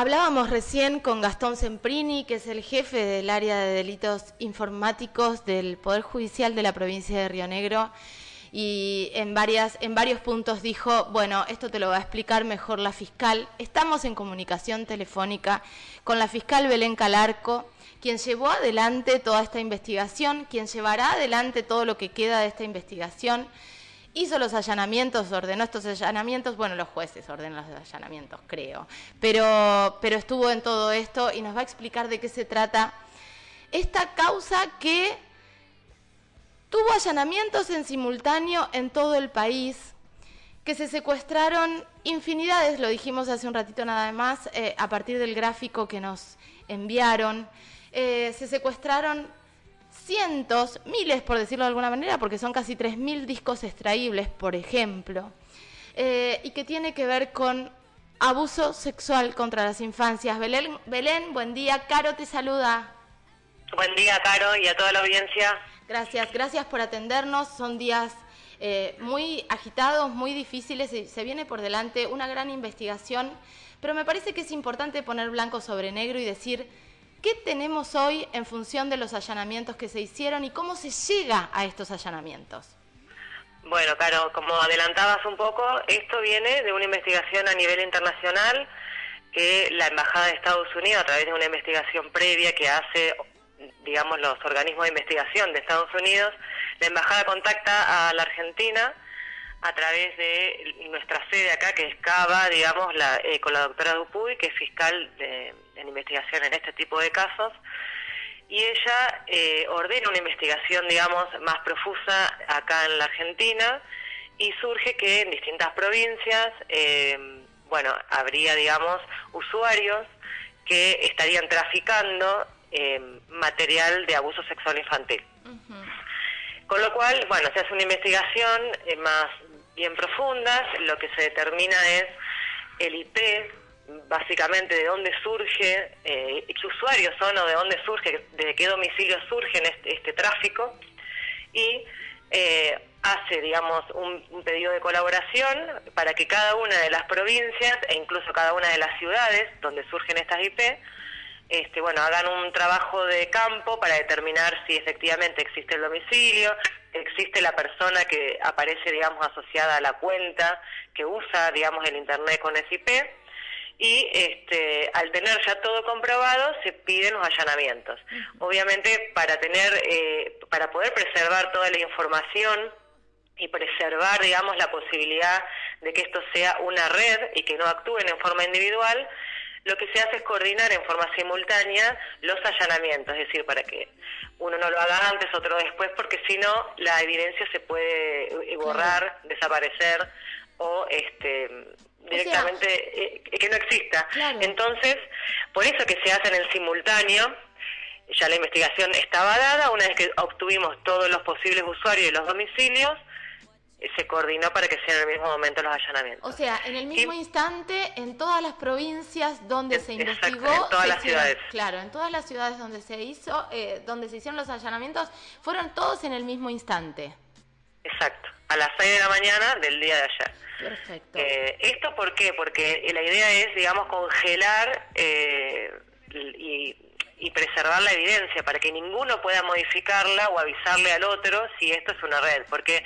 hablábamos recién con Gastón Semprini, que es el jefe del área de delitos informáticos del Poder Judicial de la provincia de Río Negro y en, varios puntos dijo, bueno, esto te lo va a explicar mejor la fiscal. Estamos en comunicación telefónica con la fiscal Belén Calarco, quien llevó adelante toda esta investigación, quien llevará adelante todo lo que queda de esta investigación. Hizo los allanamientos, ordenó estos allanamientos, bueno, los jueces ordenan los allanamientos, creo, pero, pero estuvo en todo esto y nos va a explicar de qué se trata esta causa que Tuvo allanamientos en simultáneo en todo el país, que se secuestraron infinidades, lo dijimos hace un ratito nada más, eh, a partir del gráfico que nos enviaron. Eh, se secuestraron cientos, miles por decirlo de alguna manera, porque son casi 3.000 discos extraíbles, por ejemplo, eh, y que tiene que ver con abuso sexual contra las infancias. Belén, Belén, buen día. Caro te saluda. Buen día, Caro, y a toda la audiencia. Gracias, gracias por atendernos. Son días eh, muy agitados, muy difíciles. y Se viene por delante una gran investigación, pero me parece que es importante poner blanco sobre negro y decir qué tenemos hoy en función de los allanamientos que se hicieron y cómo se llega a estos allanamientos. Bueno, claro, como adelantabas un poco, esto viene de una investigación a nivel internacional que la Embajada de Estados Unidos, a través de una investigación previa que hace digamos, los organismos de investigación de Estados Unidos, la embajada contacta a la Argentina a través de nuestra sede acá, que es CABA, digamos, la, eh, con la doctora Dupuy, que es fiscal de, en investigación en este tipo de casos, y ella eh, ordena una investigación, digamos, más profusa acá en la Argentina, y surge que en distintas provincias, eh, bueno, habría, digamos, usuarios que estarían traficando eh, material de abuso sexual infantil. Con lo cual, bueno, se hace una investigación eh, más bien profunda, lo que se determina es el IP, básicamente de dónde surge, eh, qué usuarios son o de dónde surge, de qué domicilio surge este, este tráfico, y eh, hace, digamos, un, pedido de colaboración para que cada una de las provincias e incluso cada una de las ciudades donde surgen estas IP este, bueno, hagan un trabajo de campo para determinar si efectivamente existe el domicilio, existe la persona que aparece, digamos, asociada a la cuenta que usa, digamos, el Internet con SIP, y este, al tener ya todo comprobado se piden los allanamientos. Obviamente para tener, eh, para poder preservar toda la información y preservar, digamos, la posibilidad de que esto sea una red y que no actúen en forma individual, lo que se hace es coordinar en forma simultánea los allanamientos, es decir, para que uno no lo haga antes, otro después, porque si no, la evidencia se puede eh, borrar, desaparecer o este directamente eh, que no exista. Entonces, por eso que se hacen en simultáneo, ya la investigación estaba dada, una vez que obtuvimos todos los posibles usuarios y los domicilios, se coordinó para que sean en el mismo momento los allanamientos. O sea, en el mismo instante, en todas las provincias donde se investigó, en todas las ciudades. Claro, en todas las ciudades donde se hizo, eh, donde se hicieron los allanamientos, fueron todos en el mismo instante. Exacto, a las 6 de la mañana del día de ayer. Perfecto. Eh, ¿Esto por qué? Porque la idea es, digamos, congelar eh, y, y preservar la evidencia para que ninguno pueda modificarla o avisarle al otro si esto es una red. Porque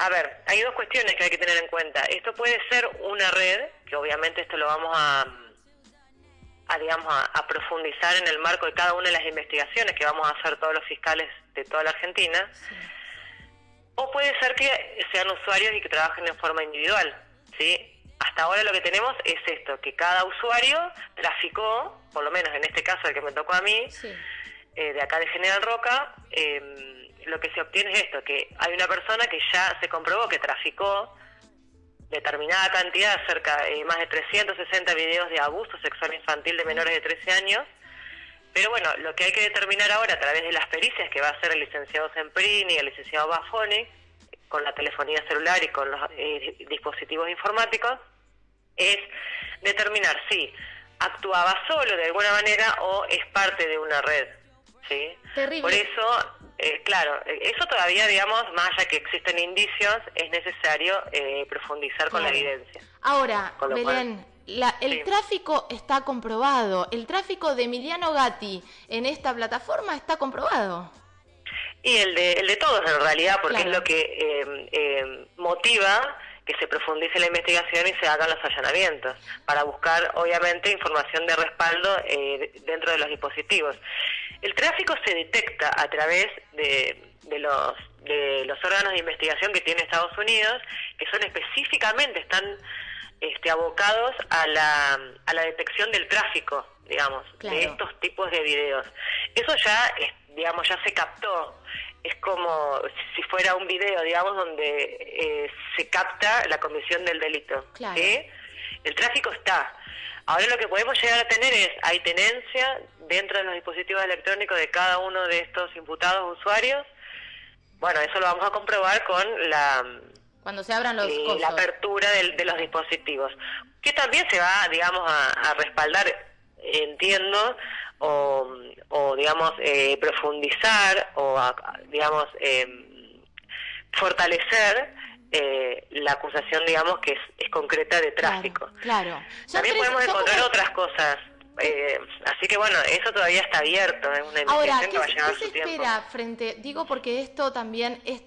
a ver, hay dos cuestiones que hay que tener en cuenta. Esto puede ser una red, que obviamente esto lo vamos a, a digamos, a, profundizar en el marco de cada una de las investigaciones que vamos a hacer todos los fiscales de toda la Argentina. O puede ser que sean usuarios y que trabajen en forma individual, ¿sí? Hasta ahora lo que tenemos es esto, que cada usuario traficó, por lo menos en este caso el que me tocó a mí, eh, de acá de General Roca, eh, lo que se obtiene es esto, que hay una persona que ya se comprobó que traficó determinada cantidad, cerca de más de 360 videos de abuso sexual infantil de menores de 13 años, pero bueno, lo que hay que determinar ahora a través de las pericias que va a hacer el licenciado Semprini y el licenciado Bafoni, con la telefonía celular y con los eh, dispositivos informáticos, es determinar si actuaba solo de alguna manera o es parte de una red. ¿sí? Terrible. Por eso eh, claro, eso todavía, digamos, más allá que existen indicios, es necesario eh, profundizar con la evidencia. Ahora, Belén, el tráfico está comprobado. El tráfico de Emiliano Gatti en esta plataforma está comprobado. Y el de, el de todos en realidad, porque es lo que eh, eh, motiva que se profundice la investigación y se hagan los allanamientos, para buscar obviamente información de respaldo eh, dentro de los dispositivos. El tráfico se detecta a través de, de los de los órganos de investigación que tiene Estados Unidos, que son específicamente, están este, abocados a la, a la detección del tráfico, digamos, de estos tipos de videos. Eso ya, digamos, ya se captó. Es como si fuera un video, digamos, donde eh, se capta la comisión del delito. El tráfico está. Ahora lo que podemos llegar a tener es, hay tenencia dentro de los dispositivos electrónicos de cada uno de estos imputados usuarios. Bueno, eso lo vamos a comprobar con la cuando se abran los eh, La apertura de, los dispositivos, que también se va, digamos, a, respaldar, entiendo, o, digamos, eh, profundizar, o, digamos, eh, fortalecer la acusación, digamos, que es, concreta de tráfico. Claro. También podemos encontrar otras cosas. Así que bueno, eso todavía está abierto, es una Ahora, ¿qué, que se espera frente? Digo porque esto también es,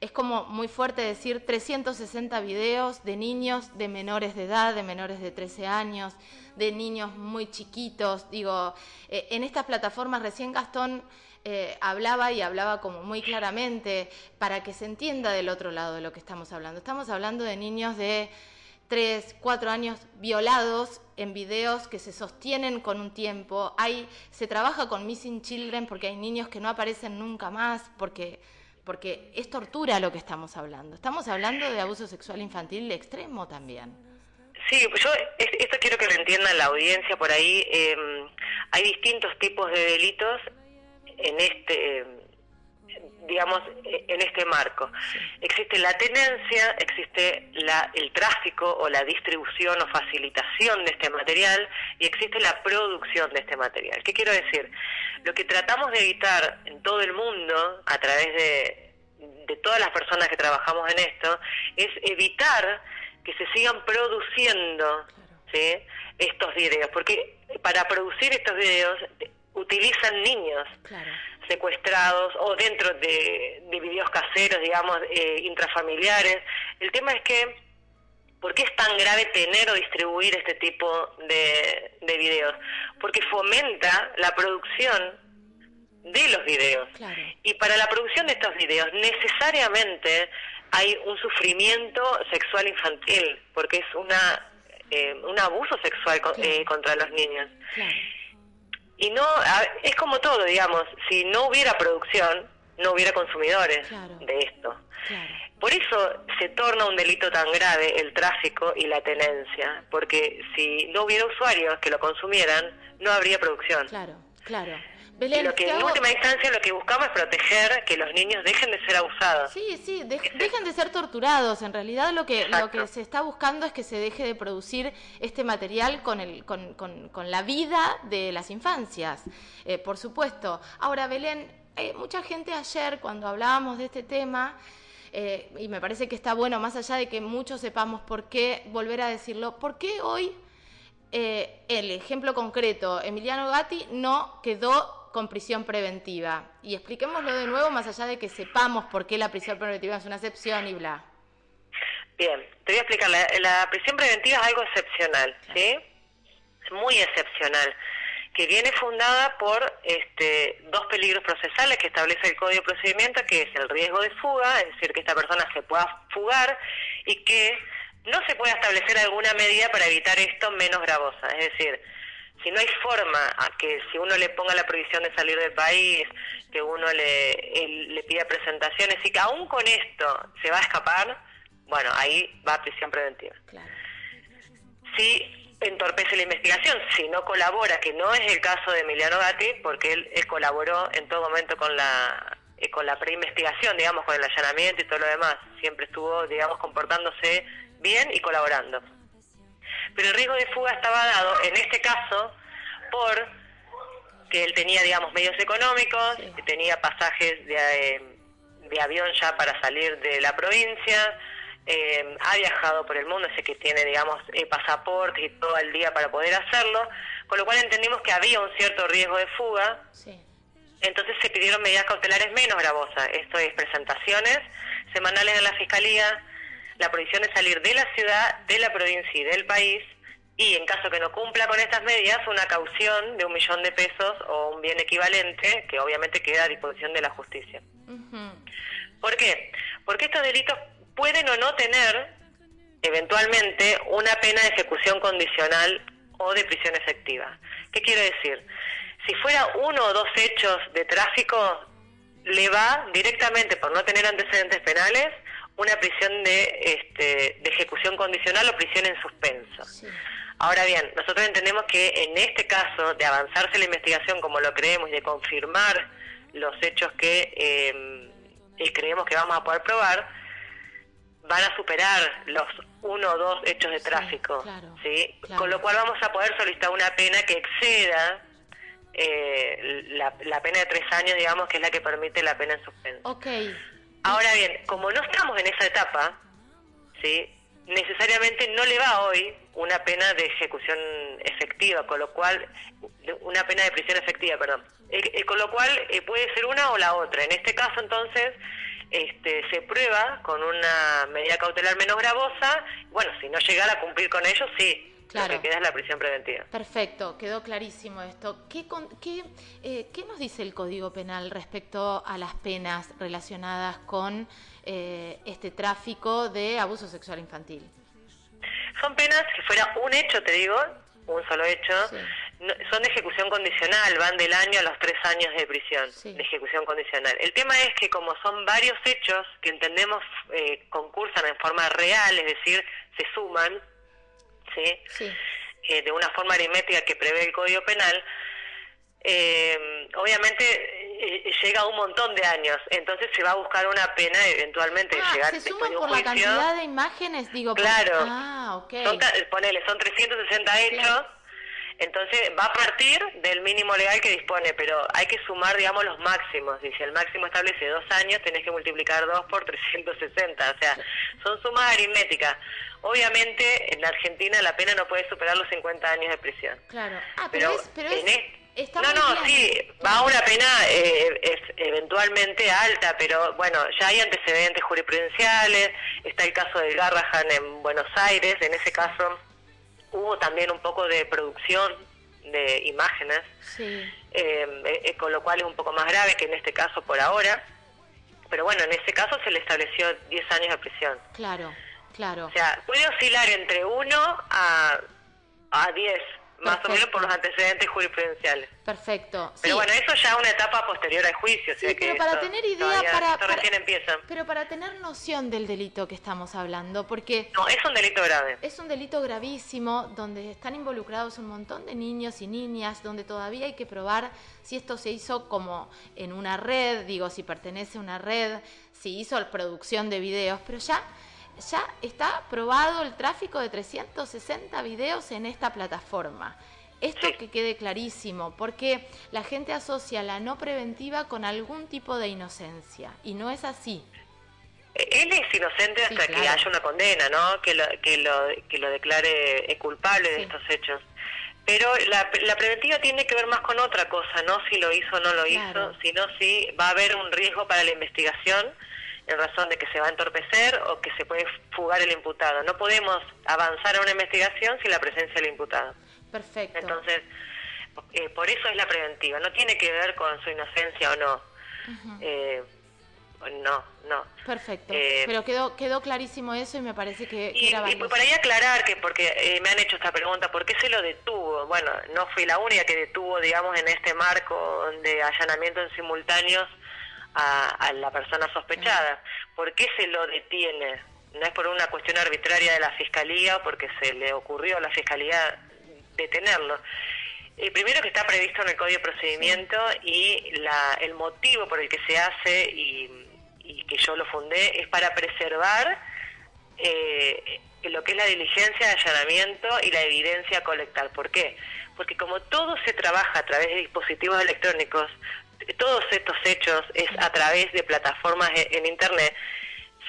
es como muy fuerte decir 360 videos de niños de menores de edad, de menores de 13 años, de niños muy chiquitos. Digo, eh, en estas plataformas recién Gastón eh, hablaba y hablaba como muy claramente para que se entienda del otro lado de lo que estamos hablando. Estamos hablando de niños de 3, 4 años violados en videos que se sostienen con un tiempo. Hay, se trabaja con Missing Children porque hay niños que no aparecen nunca más, porque porque es tortura lo que estamos hablando. Estamos hablando de abuso sexual infantil extremo también. Sí, yo esto quiero que lo entienda la audiencia por ahí. Em, hay distintos tipos de delitos en este, digamos, en este marco. Existe la tenencia, existe la, el tráfico o la distribución o facilitación de este material y existe la producción de este material. ¿Qué quiero decir? Lo que tratamos de evitar en todo el mundo a través de, de todas las personas que trabajamos en esto es evitar que se sigan produciendo estos videos, porque para producir estos videos utilizan niños secuestrados o dentro de, de videos caseros, digamos, eh, intrafamiliares. El tema es que, ¿por qué es tan grave tener o distribuir este tipo de, de videos? Porque fomenta la producción de los videos. Y para la producción de estos videos necesariamente hay un sufrimiento sexual infantil, porque es una eh, un abuso sexual eh, contra los niños. Y no, es como todo, digamos, si no hubiera producción, no hubiera consumidores de esto. Por eso se torna un delito tan grave el tráfico y la tenencia, porque si no hubiera usuarios que lo consumieran, no habría producción. Claro, claro lo que en última instancia lo que buscamos es proteger que los niños dejen de ser abusados. Sí, sí, dejen de ser torturados. En realidad lo que lo que se está buscando es que se deje de producir este material con el con, con, la vida de las infancias, eh, por supuesto. Ahora, Belén, eh, mucha gente ayer cuando hablábamos de este tema eh, y me parece que está bueno, más allá de que muchos sepamos por qué, volver a decirlo, ¿por qué hoy el ejemplo concreto, Emiliano Gatti no quedó con prisión preventiva. Y expliquémoslo de nuevo, más allá de que sepamos por qué la prisión preventiva es una excepción y bla. Bien, te voy a explicar. La, prisión preventiva es algo excepcional, ¿sí? Muy excepcional, que viene fundada por este, dos peligros procesales que establece el Código de Procedimiento, que es el riesgo de fuga, es decir, que esta persona se pueda fugar y que no se pueda establecer alguna medida para evitar esto menos gravosa. Es decir, si no hay forma a que si uno le ponga la prohibición de salir del país, que uno le, le pida presentaciones y que aún con esto se va a escapar, bueno, ahí va a prisión preventiva. Si entorpece la investigación, si no colabora, que no es el caso de Emiliano Gatti, porque él, colaboró en todo momento con la eh, con la preinvestigación, digamos, con el allanamiento y todo lo demás, siempre estuvo, digamos, comportándose bien y colaborando pero el riesgo de fuga estaba dado, en este caso, por que él tenía, digamos, medios económicos, tenía pasajes de, eh, de avión ya para salir de la provincia, eh, ha viajado por el mundo, sé que tiene, digamos, eh, pasaportes y todo el día para poder hacerlo, con lo cual entendimos que había un cierto riesgo de fuga. Entonces se pidieron medidas cautelares menos gravosas, esto es presentaciones semanales en la Fiscalía, la prohibición de salir de la ciudad, de la provincia y del país, y en caso que no cumpla con estas medidas, una caución de un millón de pesos o un bien equivalente, que obviamente queda a disposición de la justicia. ¿Por qué? Porque estos delitos pueden o no tener eventualmente una pena de ejecución condicional o de prisión efectiva. ¿Qué quiero decir? Si fuera uno o dos hechos de tráfico, le va directamente, por no tener antecedentes penales, una prisión de, este, de ejecución condicional o prisión en suspenso. Ahora bien, nosotros entendemos que en este caso, de avanzarse la investigación como lo creemos y de confirmar los hechos que eh, creemos que vamos a poder probar, van a superar los uno o dos hechos de tráfico, ¿sí? Con lo cual vamos a poder solicitar una pena que exceda eh, la, pena de tres años, digamos, que es la que permite la pena en suspenso. Okay. Ahora bien, como no estamos en esa etapa, ¿sí? necesariamente no le va hoy una pena de ejecución efectiva, con lo cual, una pena de prisión efectiva, perdón, eh, eh, con lo cual puede ser una o la otra. En este caso, entonces, este, se prueba con una medida cautelar menos gravosa. Bueno, si no llegara a cumplir con ello, sí. Claro. Lo que queda es la prisión preventiva. Perfecto, quedó clarísimo esto. ¿Qué, qué, eh, ¿Qué nos dice el Código Penal respecto a las penas relacionadas con eh, este tráfico de abuso sexual infantil? Son penas que fuera un hecho, te digo, un solo hecho, son de ejecución condicional, van del año a los tres años de prisión, de ejecución condicional. El tema es que como son varios hechos que entendemos eh, concursan en forma real, es decir, se suman, ¿sí? Eh, de una forma aritmética que prevé el Código Penal, eh, obviamente eh, llega a un montón de años, entonces se va a buscar una pena eventualmente ah, llegar se de un por la cantidad de imágenes, digo. Claro. Ah, okay. Son, ponele, son 360 hechos. Entonces va a partir del mínimo legal que dispone, pero hay que sumar, digamos, los máximos. Y si el máximo establece dos años, tenés que multiplicar dos por 360. O sea, son sumas aritméticas. Obviamente, en la Argentina la pena no puede superar los 50 años de prisión. Claro. Ah, pero, es, pero no, no, sí, va a una pena eh, es eventualmente alta, pero bueno, ya hay antecedentes jurisprudenciales, está el caso del Garrahan en Buenos Aires, en ese caso hubo también un poco de producción de imágenes, eh, eh, con lo cual es un poco más grave que en este caso por ahora, pero bueno, en ese caso se le estableció 10 años de prisión. Claro, claro. O sea, puede oscilar entre 1 a, a 10 más o menos por los antecedentes jurisprudenciales. Perfecto. Pero bueno, eso ya es una etapa posterior al juicio. Sí, pero para tener idea, para, recién empieza. Pero para tener noción del delito que estamos hablando, porque... No, es un delito grave. Es un delito gravísimo, donde están involucrados un montón de niños y niñas, donde todavía hay que probar si esto se hizo como en una red, digo, si pertenece a una red, si hizo producción de videos, pero ya ya está probado el tráfico de 360 videos en esta plataforma. Esto que quede clarísimo, porque la gente asocia la no preventiva con algún tipo de inocencia, y no es así. Él es inocente hasta que haya una condena, ¿no? Que lo, que lo, que lo declare culpable de estos hechos. Pero la, la, preventiva tiene que ver más con otra cosa, no si lo hizo o no lo hizo, sino si va a haber un riesgo para la investigación en razón de que se va a entorpecer o que se puede fugar el imputado. No podemos avanzar a una investigación sin la presencia del imputado. Perfecto. Entonces, eh, por eso es la preventiva. No tiene que ver con su inocencia o no. eh, no, no. Perfecto. Eh, Pero quedó quedó clarísimo eso y me parece que, y, era Y ahí aclarar que, porque eh, me han hecho esta pregunta, ¿por qué se lo detuvo? Bueno, no fui la única que detuvo, digamos, en este marco de allanamiento en simultáneos a, la persona sospechada. ¿Por qué se lo detiene? No es por una cuestión arbitraria de la Fiscalía o porque se le ocurrió a la Fiscalía detenerlo. Eh, primero que está previsto en el Código de Procedimiento y la, el motivo por el que se hace y, que yo lo fundé es para preservar eh, lo que es la diligencia de allanamiento y la evidencia colectar. ¿Por qué? Porque como todo se trabaja a través de dispositivos electrónicos, todos estos hechos es a través de plataformas en Internet,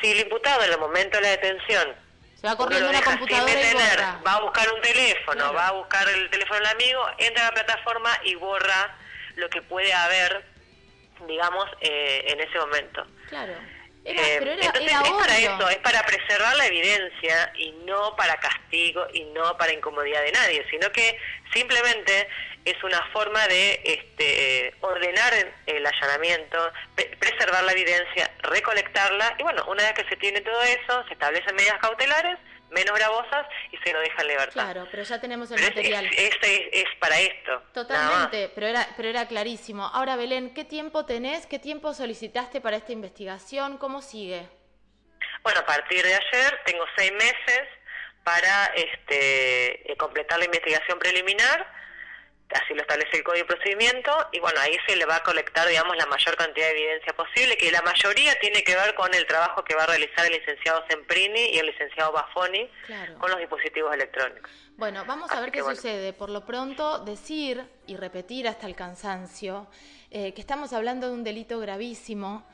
si el imputado en el momento de la detención se va corriendo una computadora y borra. va a buscar un teléfono, va a buscar el teléfono del amigo, entra a la plataforma y borra lo que puede haber, digamos, eh, en ese momento. Claro. Eh, entonces es para eso, es para preservar la evidencia y no para castigo y no para incomodidad de nadie, sino que simplemente es una forma de este, ordenar el allanamiento, preservar la evidencia, recolectarla y bueno, una vez que se tiene todo eso, se establecen medidas cautelares menos gravosas y se lo deja en libertad. Claro, pero ya tenemos el material. Es, es, para esto. Totalmente, pero era, pero era clarísimo. Ahora, Belén, ¿qué tiempo tenés? ¿Qué tiempo solicitaste para esta investigación? ¿Cómo sigue? Bueno, a partir de ayer tengo seis meses para este, eh, completar la investigación preliminar así lo establece el Código de Procedimiento, y bueno, ahí se le va a colectar, digamos, la mayor cantidad de evidencia posible, que la mayoría tiene que ver con el trabajo que va a realizar el licenciado Semprini y el licenciado Bafoni con los dispositivos electrónicos. Bueno, vamos a ver qué sucede. Por lo pronto, decir y repetir hasta el cansancio eh, que estamos hablando de un delito gravísimo,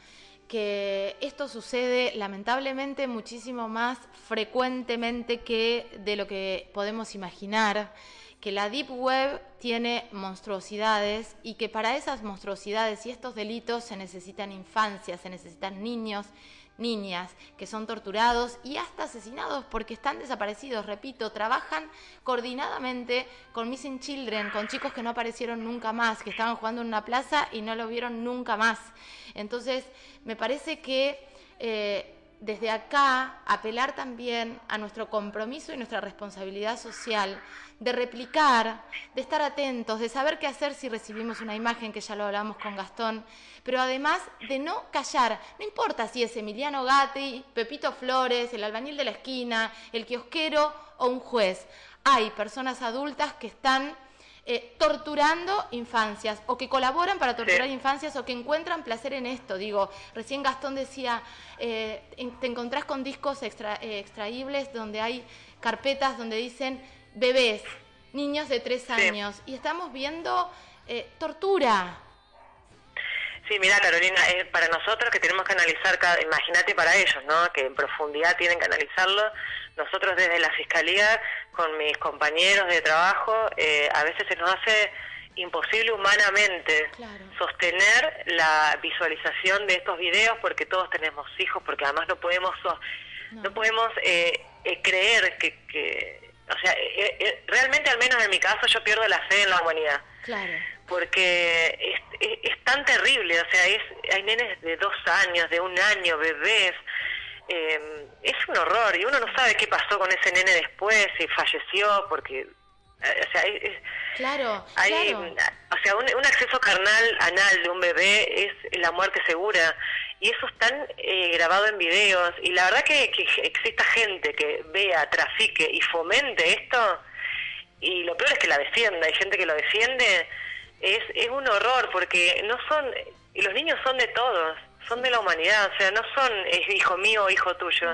que esto sucede lamentablemente muchísimo más frecuentemente que de lo que podemos imaginar que la Deep Web tiene monstruosidades y que para esas monstruosidades y estos delitos se necesitan infancias, se necesitan niños, niñas que son torturados y hasta asesinados porque están desaparecidos. Repito, trabajan coordinadamente con Missing Children, con chicos que no aparecieron nunca más, que estaban jugando en una plaza y no lo vieron nunca más. Entonces, me parece que... Eh, desde acá apelar también a nuestro compromiso y nuestra responsabilidad social de replicar, de estar atentos, de saber qué hacer si recibimos una imagen, que ya lo hablamos con Gastón, pero además de no callar. No importa si es Emiliano Gatti, Pepito Flores, el albañil de la esquina, el kiosquero o un juez. Hay personas adultas que están eh, torturando infancias o que colaboran para torturar infancias o que encuentran placer en esto. Digo, recién Gastón decía, eh, te encontrás con discos extra, eh, extraíbles donde hay carpetas donde dicen bebés, niños de tres años, y estamos viendo eh, tortura. Sí, mira Carolina, para nosotros que tenemos que analizar, imagínate para ellos, ¿no? Que en profundidad tienen que analizarlo. Nosotros desde la Fiscalía, con mis compañeros de trabajo, eh, a veces se nos hace imposible humanamente sostener la visualización de estos videos porque todos tenemos hijos, porque además no podemos, no. podemos eh, creer que, que o sea, eh, eh, realmente al menos en mi caso yo pierdo la fe en la humanidad. Claro. Porque es, es, tan terrible, o sea, es, hay nenes de dos años, de un año, bebés. Eh, es un horror y uno no sabe qué pasó con ese nene después, si falleció, porque o sea, es, claro, hay, o sea, un, un, acceso carnal anal de un bebé es la muerte segura y eso está eh, grabado en videos y la verdad que, que exista gente que vea, trafique y fomente esto y lo peor es que la defienda, hay gente que lo defiende, es, es un horror porque no son, los niños son de todos, son de la humanidad, o sea, no son es hijo mío o hijo tuyo,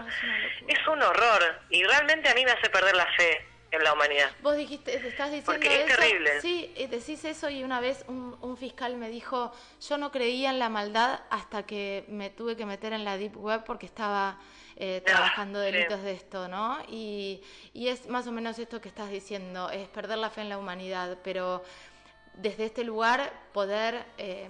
es un horror y realmente a mí me hace perder la fe en la humanidad. Vos dijiste, estás diciendo Porque es terrible. Sí, decís eso y una vez un, fiscal me dijo, yo no creía en la maldad hasta que me tuve que meter en la deep web porque estaba eh, ah, trabajando delitos de esto, ¿no? Y, y es más o menos esto que estás diciendo, es perder la fe en la humanidad, pero desde este lugar poder eh,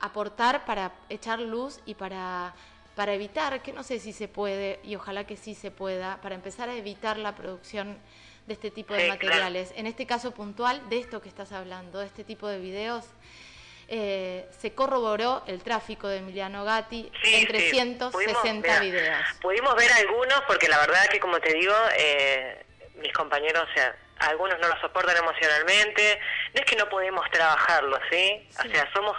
aportar para echar luz y para para evitar, que no sé si se puede, y ojalá que sí se pueda, para empezar a evitar la producción de este tipo de materiales. En este caso puntual, de esto que estás hablando, de este tipo de videos, eh, se corroboró el tráfico de Emiliano Gatti en 360 videos. Pudimos ver algunos, porque la verdad que, como te digo, eh, mis compañeros, o sea, algunos no lo soportan emocionalmente. No es que no podemos trabajarlo, ¿sí? O sea, somos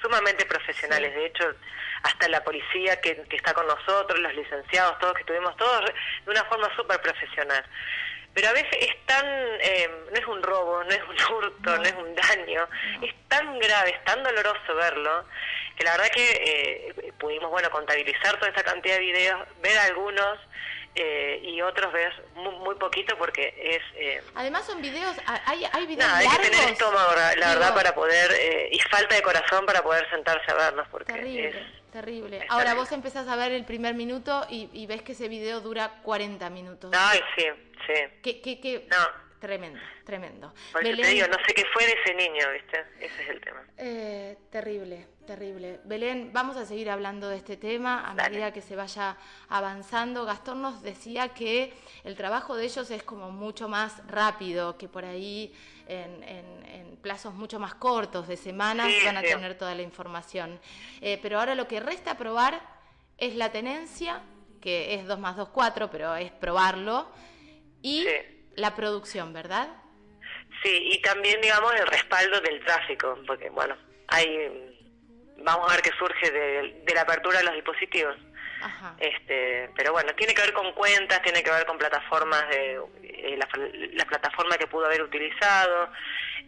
sumamente profesionales. De hecho, hasta la policía que, que, está con nosotros, los licenciados, todos que estuvimos todos de una forma súper profesional. Pero a veces es tan, eh, no es un robo, no es un hurto, no, es un daño, es tan grave, es tan doloroso verlo, que la verdad que eh, pudimos, bueno, contabilizar toda esta cantidad de videos, ver algunos, eh, y otros ver muy, poquito porque es... Eh, Además son videos, hay, hay videos hay que tener estómago, la verdad, para poder, y falta de corazón para poder sentarse a verlos, porque es Terrible. Ahora vos empezás a ver el primer minuto y, ves que ese video dura 40 minutos. Ay, sí, sí. ¿Qué, qué, qué? No. Tremendo, tremendo. Por eso te digo, no sé qué fue de ese niño, ¿viste? Ese es el tema. Eh, terrible, terrible. Belén, vamos a seguir hablando de este tema a medida que se vaya avanzando. Gastón nos decía que el trabajo de ellos es como mucho más rápido, que por ahí en, en, plazos mucho más cortos, de semanas, van a tener toda la información. Eh, pero ahora lo que resta probar es la tenencia, que es 2 más 2, 4, pero es probarlo. Y la producción, ¿verdad? Sí, y también, digamos, el respaldo del tráfico, porque, bueno, hay. Vamos a ver qué surge de, la apertura de los dispositivos. Ajá. Este, pero bueno, tiene que ver con cuentas, tiene que ver con plataformas de eh, la, plataforma que pudo haber utilizado,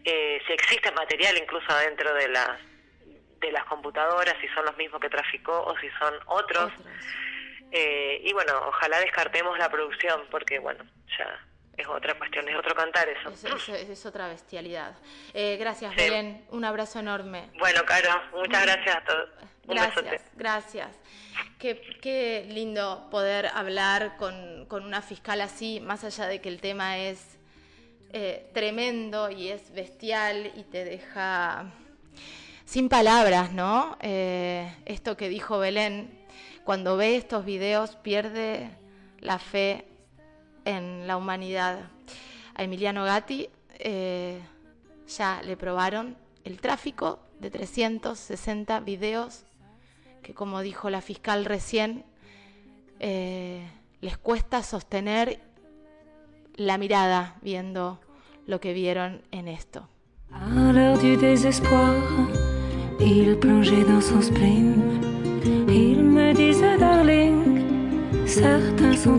eh, si existe material incluso dentro de las de las computadoras, si son los mismos que traficó o si son otros. Eh, y bueno, ojalá descartemos la producción porque bueno, ya es otra cuestión, es otro cantar eso. Es, otra bestialidad. Eh, gracias, Belén. Un abrazo enorme. Bueno, Caro, muchas gracias a todos. gracias, gracias. Qué, qué, lindo poder hablar con, con, una fiscal así, más allá de que el tema es eh, tremendo y es bestial y te deja sin palabras, ¿no? Eh, esto que dijo Belén, cuando ve estos videos pierde la fe en la humanidad. A Emiliano Gatti eh, ya le probaron el tráfico de 360 videos que, como dijo la fiscal recién, eh, les cuesta sostener la mirada viendo lo que vieron en esto. À l'heure du désespoir, il plongeait dans son spleen. Il me disait, darling, certains sont trop